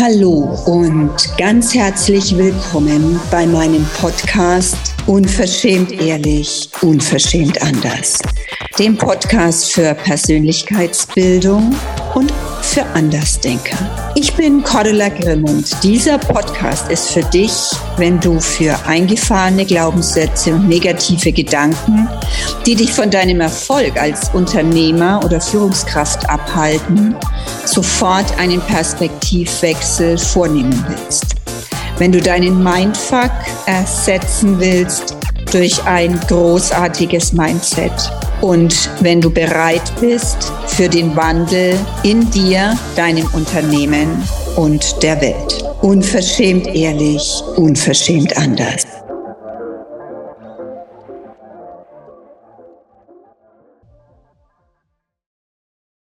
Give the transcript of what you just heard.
Hallo und ganz herzlich willkommen bei meinem Podcast Unverschämt ehrlich, unverschämt anders. Dem Podcast für Persönlichkeitsbildung für Andersdenker. Ich bin Cordula Grimm und dieser Podcast ist für dich, wenn du für eingefahrene Glaubenssätze und negative Gedanken, die dich von deinem Erfolg als Unternehmer oder Führungskraft abhalten, sofort einen Perspektivwechsel vornehmen willst. Wenn du deinen Mindfuck ersetzen willst durch ein großartiges Mindset und wenn du bereit bist für den Wandel in dir, deinem Unternehmen und der Welt. Unverschämt ehrlich, unverschämt anders.